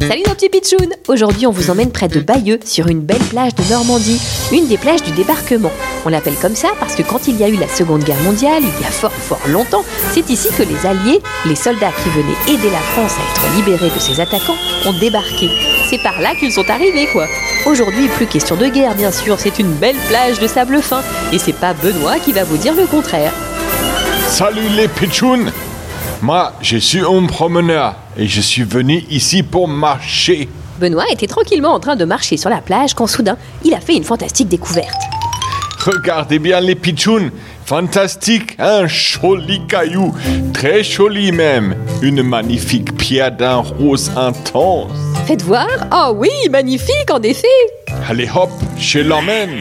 Salut nos petits pitchouns Aujourd'hui on vous emmène près de Bayeux sur une belle plage de Normandie, une des plages du débarquement. On l'appelle comme ça parce que quand il y a eu la Seconde Guerre mondiale, il y a fort fort longtemps, c'est ici que les Alliés, les soldats qui venaient aider la France à être libérés de ses attaquants, ont débarqué. C'est par là qu'ils sont arrivés quoi. Aujourd'hui plus question de guerre bien sûr, c'est une belle plage de sable fin et c'est pas Benoît qui va vous dire le contraire. Salut les pitchouns Moi, je suis un promeneur et je suis venu ici pour marcher. Benoît était tranquillement en train de marcher sur la plage quand soudain il a fait une fantastique découverte. Regardez bien les pitchouns Fantastique, un joli caillou, très joli même. Une magnifique pierre d'un rose intense. Faites voir Oh oui, magnifique en effet Allez hop, je l'emmène.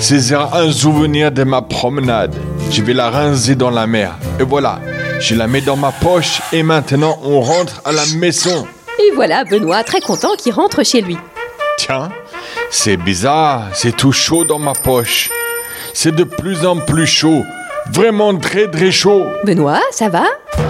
C'est un souvenir de ma promenade. Je vais la rincer dans la mer. Et voilà, je la mets dans ma poche et maintenant on rentre à la maison. Et voilà Benoît très content qui rentre chez lui. Tiens, c'est bizarre, c'est tout chaud dans ma poche. C'est de plus en plus chaud. Vraiment très très chaud. Benoît, ça va?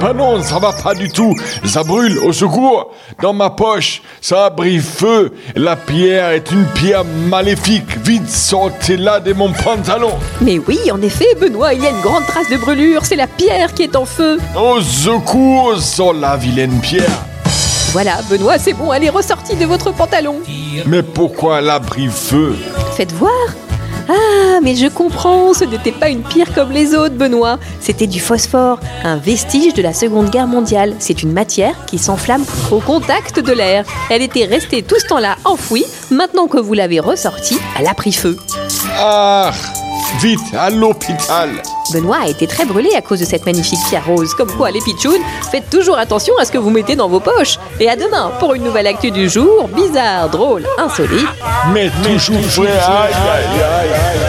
Ah non, ça va pas du tout. Ça brûle, au secours. Dans ma poche, ça a pris feu. La pierre est une pierre maléfique. Vite, sortez-la de mon pantalon. Mais oui, en effet, Benoît, il y a une grande trace de brûlure, c'est la pierre qui est en feu. Au secours, sur la vilaine pierre. Voilà, Benoît, c'est bon, elle est ressortie de votre pantalon. Mais pourquoi elle a pris feu? Faites voir mais je comprends, ce n'était pas une pierre comme les autres, Benoît. C'était du phosphore, un vestige de la Seconde Guerre mondiale. C'est une matière qui s'enflamme au contact de l'air. Elle était restée tout ce temps-là enfouie. Maintenant que vous l'avez ressortie, elle a pris feu. Ah Vite, à l'hôpital Benoît a été très brûlé à cause de cette magnifique pierre rose. Comme quoi, les pitchouns, faites toujours attention à ce que vous mettez dans vos poches. Et à demain pour une nouvelle actu du jour, bizarre, drôle, insolite. Mais toujours vrai, aïe aïe aïe